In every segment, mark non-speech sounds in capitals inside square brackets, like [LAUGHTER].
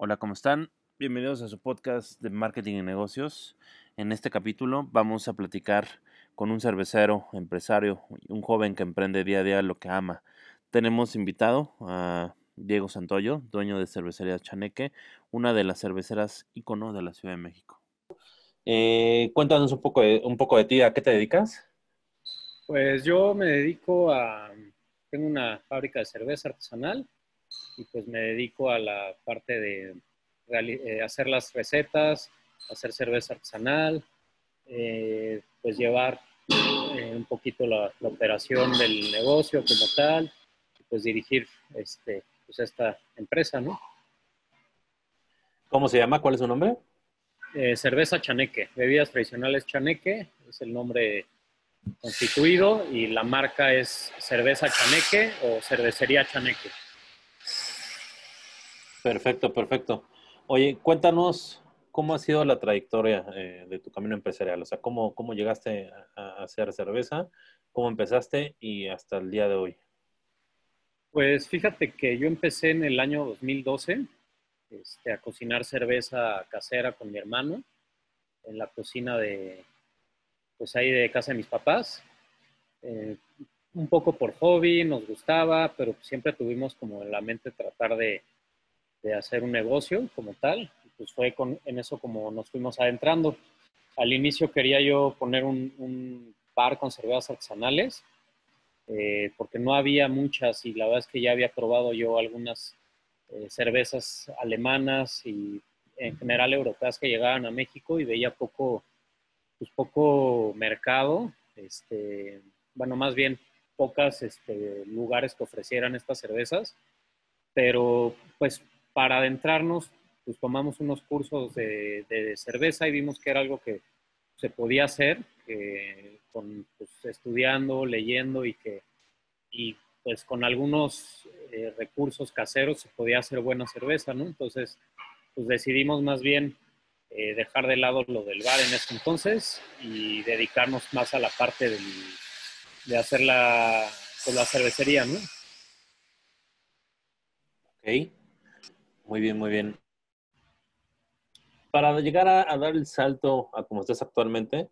Hola, ¿cómo están? Bienvenidos a su podcast de marketing y negocios. En este capítulo vamos a platicar con un cervecero, empresario, un joven que emprende día a día lo que ama. Tenemos invitado a Diego Santoyo, dueño de Cervecería Chaneque, una de las cerveceras ícono de la Ciudad de México. Eh, cuéntanos un poco, de, un poco de ti, ¿a qué te dedicas? Pues yo me dedico a, tengo una fábrica de cerveza artesanal y pues me dedico a la parte de eh, hacer las recetas, hacer cerveza artesanal, eh, pues llevar eh, un poquito la, operación del negocio como tal, y pues dirigir este, pues esta empresa, ¿no? ¿Cómo se llama? ¿Cuál es su nombre? cerveza Chaneque, bebidas tradicionales Chaneque, es el nombre constituido y la marca es cerveza Chaneque o cervecería Chaneque. Perfecto, perfecto. Oye, cuéntanos cómo ha sido la trayectoria eh, de tu camino empresarial, o sea, cómo, cómo llegaste a, hacer cerveza, cómo empezaste y hasta el día de hoy. Pues fíjate que yo empecé en el año 2012 este, a cocinar cerveza casera con mi hermano en la cocina de, pues ahí de casa de mis papás. Eh, un poco por hobby, nos gustaba, pero siempre tuvimos como en la mente tratar de, de hacer un negocio como tal. pues fue con, en eso como nos fuimos adentrando. Al inicio quería yo poner un, un bar con cervezas artesanales, eh, porque no había muchas y la verdad es que ya había probado yo algunas eh, cervezas alemanas y en general europeas que llegaban a México y veía poco, pues poco mercado, este, bueno, más bien pocas este, lugares que ofrecieran estas cervezas, pero pues para adentrarnos, pues tomamos unos cursos de, cerveza y vimos que era algo que se podía hacer con, pues, estudiando, leyendo y que y pues con algunos eh, recursos caseros se podía hacer buena cerveza, ¿no? Entonces, pues decidimos más bien eh, dejar de lado lo del bar en ese entonces y dedicarnos más a la parte de hacer la, pues, la cervecería, ¿no? Ok. Muy bien, muy bien. Para llegar a, dar el salto a como estás actualmente,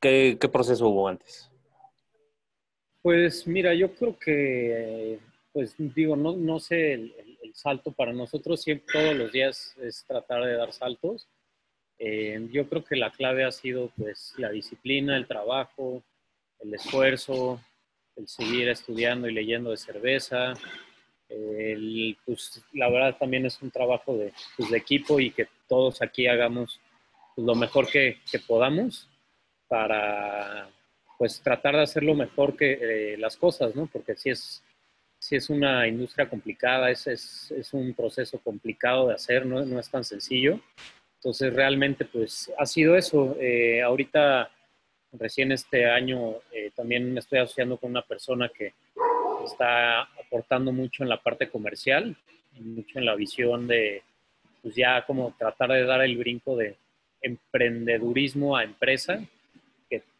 ¿qué, proceso hubo antes? Pues mira, yo creo que, pues digo, no, no sé, el, salto para nosotros siempre, todos los días es tratar de dar saltos. Eh, yo creo que la clave ha sido pues la disciplina, el trabajo, el esfuerzo, el seguir estudiando y leyendo de cerveza, pues, la verdad también es un trabajo pues, de, equipo y que todos aquí hagamos pues, lo mejor que, podamos para pues tratar de hacer lo mejor que eh, las cosas, ¿no? Porque si es, si es una industria complicada, es, es, un proceso complicado de hacer, no, no, es tan sencillo. Entonces realmente pues ha sido eso. Eh, ahorita, recién este año, eh, también me estoy asociando con una persona que está aportando mucho en la parte comercial, mucho en la visión de, pues ya como tratar de dar el brinco de emprendedurismo a empresa,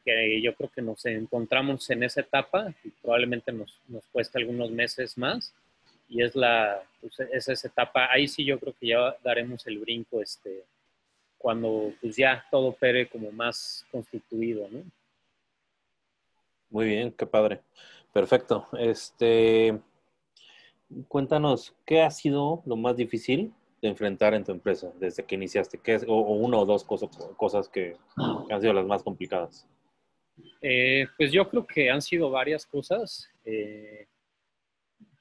que, yo creo que nos encontramos en esa etapa y probablemente nos, nos cueste algunos meses más. Y es, la, pues es esa etapa, ahí sí yo creo que ya daremos el brinco este, cuando pues ya todo pere como más constituido, ¿no? Muy bien, qué padre. Perfecto. Este, cuéntanos, ¿qué ha sido lo más difícil de enfrentar en tu empresa desde que iniciaste? ¿Qué es, o, una o dos cosas, que, han sido las más complicadas? Eh, pues yo creo que han sido varias cosas. Eh,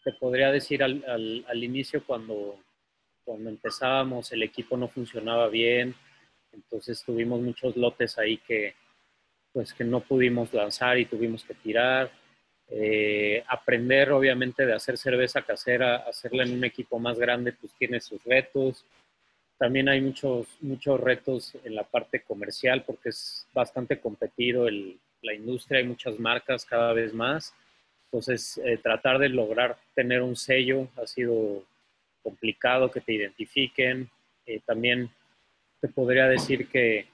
te podría decir al, al, inicio cuando, cuando empezábamos el equipo no funcionaba bien, entonces tuvimos muchos lotes ahí que pues que no pudimos lanzar y tuvimos que tirar. Eh, aprender obviamente de hacer cerveza casera, hacerla en un equipo más grande, pues tiene sus retos. También hay muchos, muchos retos en la parte comercial porque es bastante competido la industria, hay muchas marcas cada vez más. Entonces, eh, tratar de lograr tener un sello ha sido complicado, que te identifiquen. Eh, también te podría decir que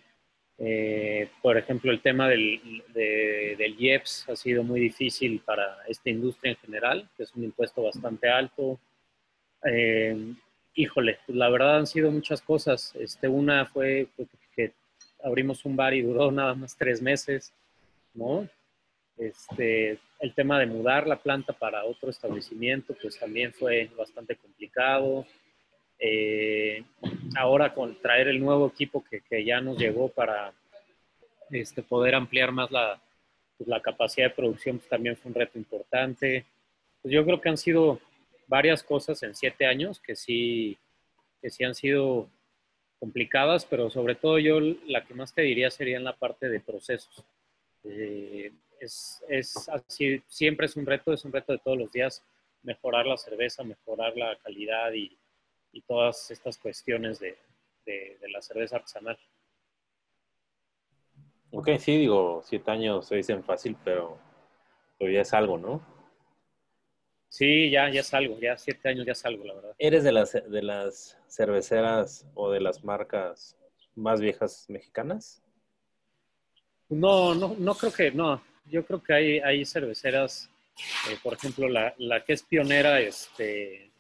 eh, por ejemplo, el tema del, del IEPS ha sido muy difícil para esta industria en general, que es un impuesto bastante alto. Eh, híjole, pues la verdad han sido muchas cosas. Este, una fue que abrimos un bar y duró [LAUGHS] nada más tres meses, ¿no? Este, el tema de mudar la planta para otro establecimiento, pues también fue bastante complicado. Eh, ahora con traer el nuevo equipo que, que ya nos llegó para este, poder ampliar más la, pues, la capacidad de producción, pues también fue un reto importante. Pues yo creo que han sido varias cosas en siete años que sí, que sí han sido complicadas, pero sobre todo yo la que más te diría sería en la parte de procesos. Eh, es, es así, siempre es un reto, es un reto de todos los días mejorar la cerveza, mejorar la calidad y, y todas estas cuestiones de, de, de, la cerveza artesanal. Ok, sí, digo, siete años se dicen fácil, pero, pero ya es algo, ¿no? Sí, ya, ya es algo, ya siete años ya es algo, la verdad. ¿Eres de las, de las cerveceras o de las marcas más viejas mexicanas? No, no, no creo que, no. Yo creo que hay, hay cerveceras, eh, por ejemplo, la, la, que es pionera este,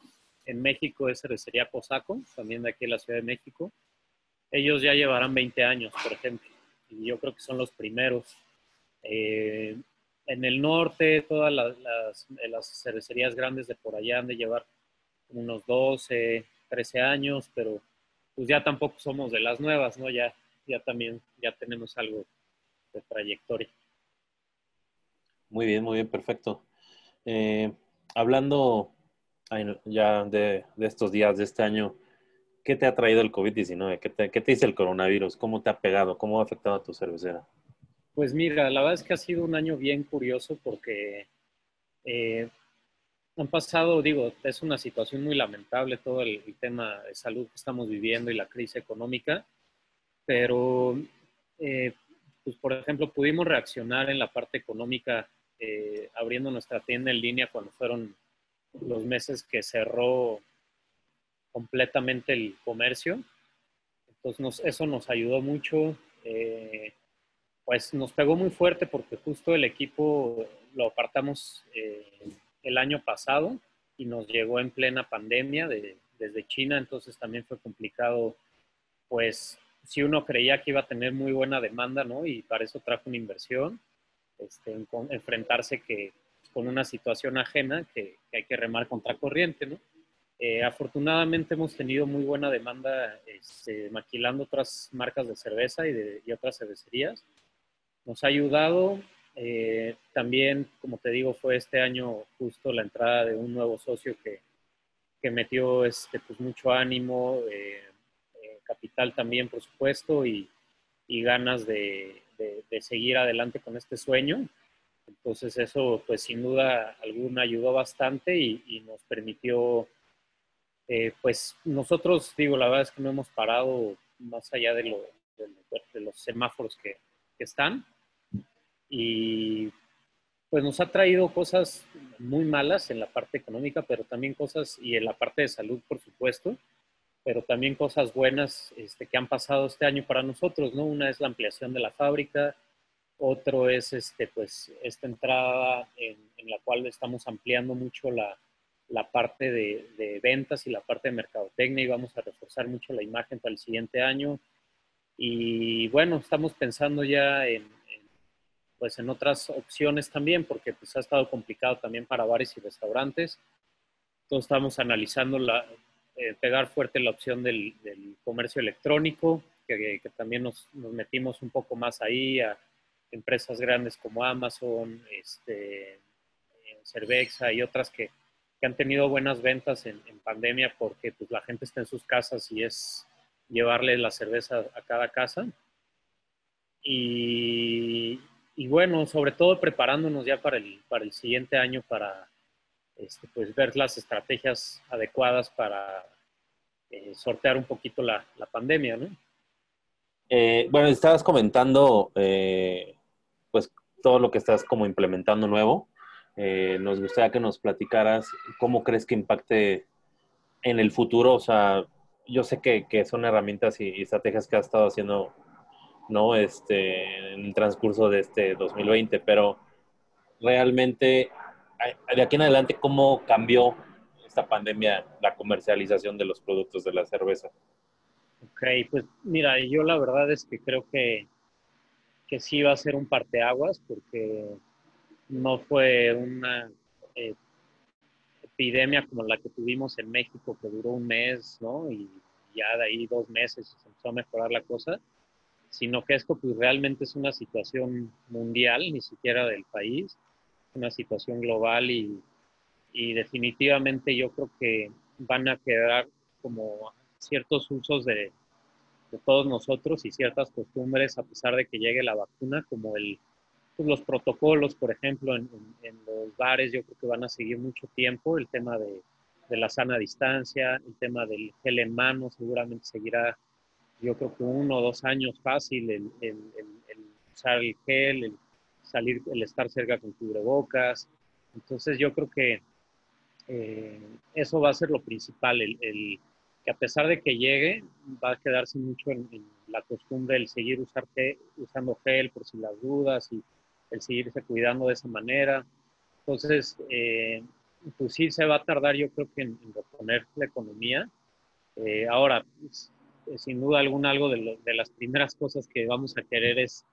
en México es cervecería Cosaco, también de aquí en la Ciudad de México. Ellos ya llevarán 20 años, por ejemplo, y yo creo que son los primeros. Eh, en el norte, todas las, las, las, cervecerías grandes de por allá han de llevar unos 12, 13 años, pero pues ya tampoco somos de las nuevas, ¿no? Ya, ya también, ya tenemos algo de trayectoria. Muy bien, muy bien, perfecto. Eh, hablando ya de, de, estos días, de este año, ¿qué te ha traído el COVID-19? ¿Qué te, ¿Qué te dice el coronavirus? ¿Cómo te ha pegado? ¿Cómo ha afectado a tu cervecera? Pues mira, la verdad es que ha sido un año bien curioso porque eh, han pasado, digo, es una situación muy lamentable todo el, tema de salud que estamos viviendo y la crisis económica, pero, eh, pues por ejemplo, pudimos reaccionar en la parte económica eh, abriendo nuestra tienda en línea cuando fueron los meses que cerró completamente el comercio. Entonces eso nos ayudó mucho. Eh, pues nos pegó muy fuerte porque justo el equipo lo apartamos eh, el año pasado y nos llegó en plena pandemia de, desde China, entonces también fue complicado, pues si uno creía que iba a tener muy buena demanda, ¿no? Y para eso trajo una inversión, este, enfrentarse que, con una situación ajena que, que, hay que remar contra corriente, ¿no? Eh, afortunadamente hemos tenido muy buena demanda este, maquilando otras marcas de cerveza y, de, y otras cervecerías nos ha ayudado. Eh, también, como te digo, fue este año justo la entrada de un nuevo socio que, que metió este, pues, mucho ánimo, eh, eh, capital también, por supuesto, y, y ganas de, de, de, seguir adelante con este sueño. Entonces eso, pues sin duda alguna, ayudó bastante y, y nos permitió, eh, pues nosotros, digo, la verdad es que no hemos parado más allá de, lo, de los semáforos que, que están y pues nos ha traído cosas muy malas en la parte económica, pero también cosas, y en la parte de salud, por supuesto, pero también cosas buenas este, que han pasado este año para nosotros, ¿no? Una es la ampliación de la fábrica, otro es este, pues, esta entrada en, en la cual estamos ampliando mucho la, la parte de, de, ventas y la parte de mercadotecnia y vamos a reforzar mucho la imagen para el siguiente año. Y bueno, estamos pensando ya en, pues en otras opciones también, porque pues ha estado complicado también para bares y restaurantes. Entonces estamos analizando la, eh, pegar fuerte la opción del, del comercio electrónico, que, que también nos, nos, metimos un poco más ahí a empresas grandes como Amazon, este, Cervexa y otras que, que han tenido buenas ventas en, pandemia porque pues, la gente está en sus casas y es llevarle la cerveza a cada casa. Y, bueno, sobre todo preparándonos ya para el, para el siguiente año para este, pues, ver las estrategias adecuadas para eh, sortear un poquito la, la pandemia, ¿no? Eh, bueno, estabas comentando eh, pues todo lo que estás como implementando nuevo. Eh, nos gustaría que nos platicaras cómo crees que impacte en el futuro. O sea, yo sé que, que son herramientas y, estrategias que has estado haciendo ¿no? Este, en el transcurso de este 2020, pero realmente de aquí en adelante, ¿cómo cambió esta pandemia la comercialización de los productos de la cerveza? Ok, pues mira, yo la verdad es que creo que, que sí va a ser un parteaguas porque no fue una eh, epidemia como la que tuvimos en México que duró un mes, ¿no? Y ya de ahí dos meses se empezó a mejorar la cosa, sino que esto pues realmente es una situación mundial, ni siquiera del país, una situación global y, y definitivamente yo creo que van a quedar como ciertos usos de, de, todos nosotros y ciertas costumbres a pesar de que llegue la vacuna, como el, pues los protocolos, por ejemplo, en, los bares yo creo que van a seguir mucho tiempo, el tema de, de la sana distancia, el tema del gel en mano seguramente seguirá yo creo que uno o dos años fácil el, el, usar el gel, el salir, el estar cerca con cubrebocas. Entonces yo creo que eh, eso va a ser lo principal, el, que a pesar de que llegue, va a quedarse mucho en, en la costumbre el seguir usar gel, usando gel por si las dudas y el seguirse cuidando de esa manera. Entonces, eh, pues sí se va a tardar yo creo que en, en reponer la economía. Eh, ahora, pues, sin duda alguna, algo de, lo, de, las primeras cosas que vamos a querer es,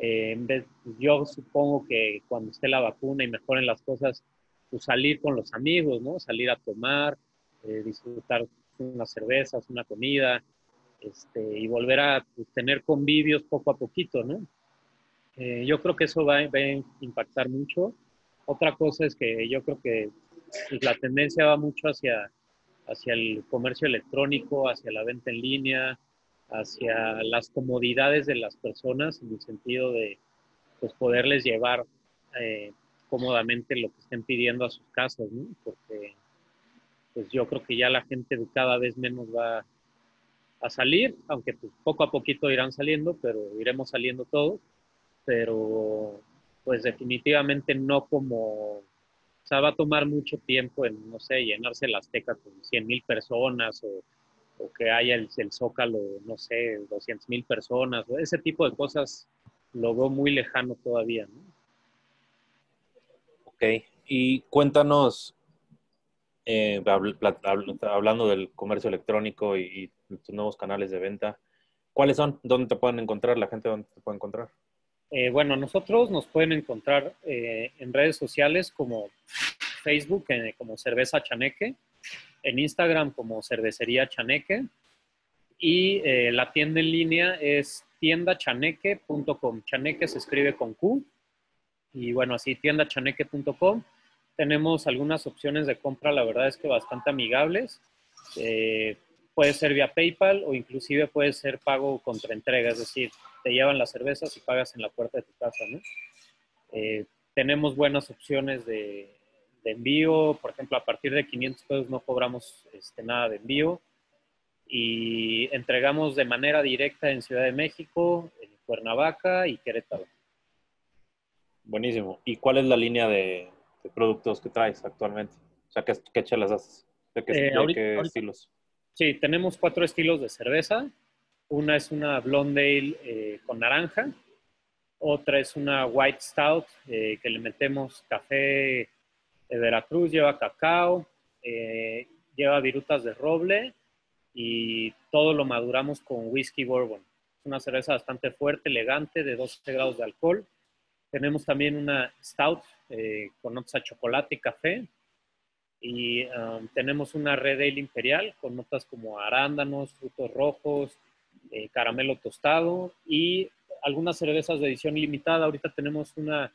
eh, en vez, yo supongo que cuando esté la vacuna y mejoren las cosas, pues salir con los amigos, ¿no? Salir a tomar, eh, disfrutar unas cervezas, una comida, este, y volver a pues, tener convivios poco a poquito, ¿no? Eh, yo creo que eso va, a impactar mucho. Otra cosa es que yo creo que pues, la tendencia va mucho hacia, hacia el comercio electrónico, hacia la venta en línea, hacia las comodidades de las personas, en el sentido de pues, poderles llevar eh, cómodamente lo que estén pidiendo a sus casas, ¿no? Porque pues yo creo que ya la gente cada vez menos va a salir, aunque pues, poco a poquito irán saliendo, pero iremos saliendo todos, pero pues definitivamente no como, o sea, va a tomar mucho tiempo en, no sé, llenarse la Azteca con 100 mil personas o, o, que haya el, el, Zócalo, no sé, 200 mil personas, o ese tipo de cosas lo veo muy lejano todavía, ¿no? Ok, y cuéntanos, eh, hablando del comercio electrónico y, tus nuevos canales de venta, ¿cuáles son? ¿Dónde te pueden encontrar? ¿La gente dónde te puede encontrar? Eh, bueno, nosotros nos pueden encontrar eh, en redes sociales como Facebook, como Cerveza Chaneque, en Instagram como Cervecería Chaneque y eh, la tienda en línea es tiendachaneque.com. Chaneque se escribe con Q y bueno, así tiendachaneque.com. Tenemos algunas opciones de compra, la verdad es que bastante amigables. Eh, puede ser vía PayPal o inclusive puede ser pago contra entrega, es decir, te llevan las cervezas y pagas en la puerta de tu casa, ¿no? Eh, tenemos buenas opciones de, envío, por ejemplo, a partir de 500 pesos no cobramos este, nada de envío y entregamos de manera directa en Ciudad de México, en Cuernavaca y Querétaro. Buenísimo. ¿Y cuál es la línea de, de productos que traes actualmente? O sea, ¿qué, qué chelas haces? ¿De qué, eh, ahorita, qué ahorita, estilos? Sí, tenemos cuatro estilos de cerveza. Una es una Blondale eh, con naranja. Otra es una White Stout eh, que le metemos café de Veracruz, lleva cacao, eh, lleva virutas de roble y todo lo maduramos con whisky bourbon. Es una cerveza bastante fuerte, elegante, de 12 grados de alcohol. Tenemos también una Stout eh, con notas a chocolate y café. Y um, tenemos una Red Ale Imperial con notas como arándanos, frutos rojos, eh, caramelo tostado y algunas cervezas de edición limitada. Ahorita tenemos una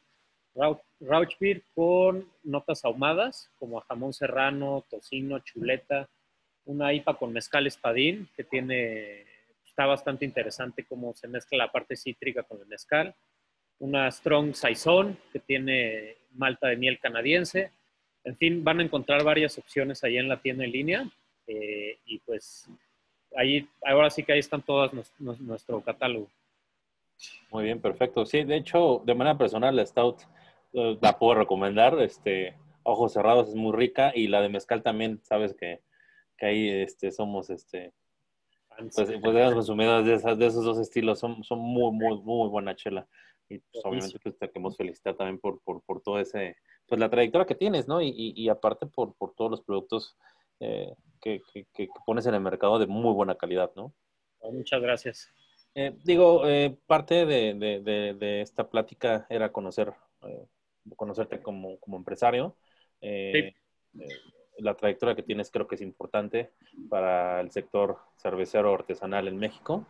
Rauch Beer con notas ahumadas como jamón serrano, tocino, chuleta. Una IPA con mezcal espadín que tiene, está bastante interesante cómo se mezcla la parte cítrica con el mezcal. Una Strong Saison que tiene malta de miel canadiense. En fin, van a encontrar varias opciones ahí en la tienda en línea. Eh, y pues ahí, ahora sí que ahí están todas nuestro, nuestro catálogo. Muy bien, perfecto. Sí, de hecho, de manera personal, la Stout uh, la puedo recomendar. Este, ojos cerrados es muy rica y la de mezcal también, sabes que, que ahí este, somos, este, pues, pues de, de, esas, de esos dos estilos, son, son muy, muy, muy buena chela. Y pues obviamente pues, te queremos felicitar también por, por, por, todo ese, pues la trayectoria que tienes, ¿no? Y, y, aparte por, por todos los productos eh, que, que, pones en el mercado de muy buena calidad, ¿no? Muchas gracias. Eh, digo, eh, parte de, de, de, esta plática era conocer, conocerte como, como empresario. Sí la trayectoria que tienes creo que es importante para el sector cervecero artesanal en México.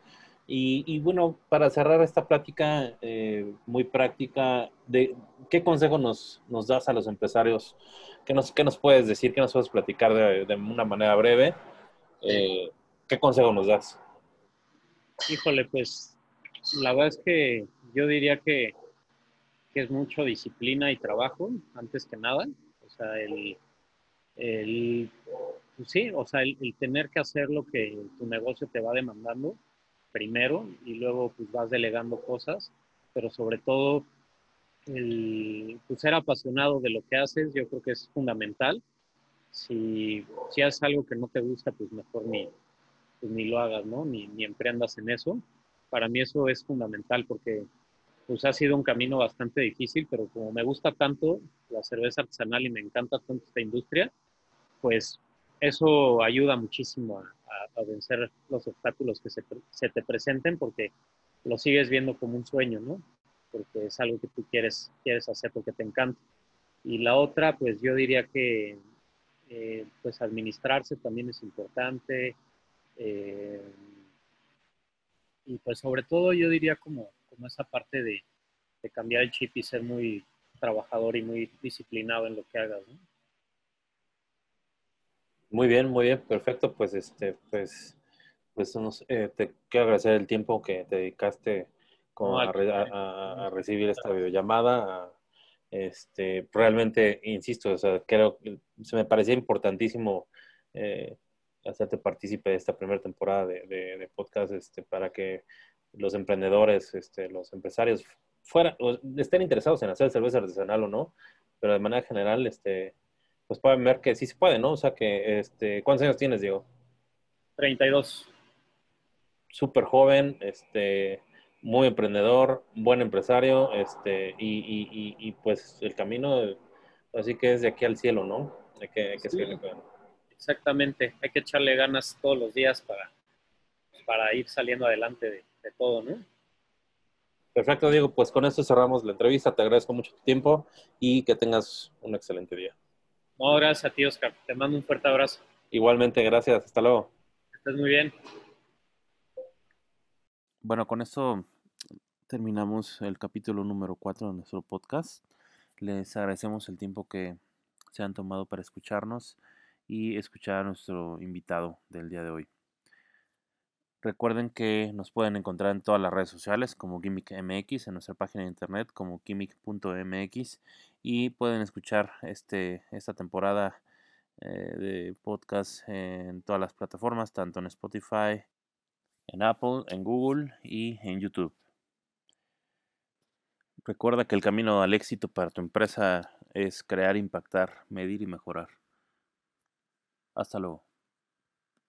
Y, bueno, para cerrar esta plática eh, muy práctica, de, ¿qué consejo nos, nos das a los empresarios? ¿Qué nos, qué nos puedes decir? ¿Qué nos puedes platicar de, de una manera breve? Eh, ¿Qué consejo nos das? Híjole, pues la verdad es que yo diría que, que es mucho disciplina y trabajo, antes que nada. O sea, el, el, pues sí, o sea, el, tener que hacer lo que tu negocio te va demandando primero y luego pues vas delegando cosas, pero sobre todo el pues, ser apasionado de lo que haces, yo creo que es fundamental. Si, si haces algo que no te gusta, pues mejor ni, pues, ni lo hagas, ¿no? Ni, ni emprendas en eso. Para mí eso es fundamental porque pues ha sido un camino bastante difícil, pero como me gusta tanto la cerveza artesanal y me encanta tanto esta industria, pues eso ayuda muchísimo a, vencer los obstáculos que se, te presenten porque lo sigues viendo como un sueño, ¿no? Porque es algo que tú quieres, quieres hacer porque te encanta. Y la otra, pues yo diría que eh, pues administrarse también es importante. Eh, y pues sobre todo yo diría como, como esa parte de, de cambiar el chip y ser muy trabajador y muy disciplinado en lo que hagas, ¿no? Muy bien, muy bien, perfecto. Pues este, pues, pues eh, te quiero agradecer el tiempo que te dedicaste a, recibir esta videollamada. este, realmente, insisto, o sea, creo se me parecía importantísimo eh, hacerte partícipe de esta primera temporada de, podcast, este, para que los emprendedores, este, los empresarios fuera, estén interesados en hacer cerveza artesanal o no, pero de manera general, este, pues pueden ver que sí se puede, ¿no? O sea que, este, ¿cuántos años tienes, Diego? 32. Súper joven, este, muy emprendedor, buen empresario, este, y, y, y, pues el camino, así que es de aquí al cielo, ¿no? Hay que, hay que seguirle Exactamente, hay que echarle ganas todos los días para, para ir saliendo adelante de, de todo, ¿no? Perfecto, Diego, pues con esto cerramos la entrevista, te agradezco mucho tu tiempo y que tengas un excelente día. No, gracias a ti, Oscar. Te mando un fuerte abrazo. Igualmente, gracias. Hasta luego. Estás muy bien. Bueno, con esto terminamos el capítulo número 4 de nuestro podcast. Les agradecemos el tiempo que se han tomado para escucharnos y escuchar a nuestro invitado del día de hoy. Recuerden que nos pueden encontrar en todas las redes sociales como GimmickMX, en nuestra página de internet como gimmick.mx y pueden escuchar este, esta temporada eh, de podcast en todas las plataformas, tanto en Spotify, en Apple, en Google y en YouTube. Recuerda que el camino al éxito para tu empresa es crear, impactar, medir y mejorar. Hasta luego.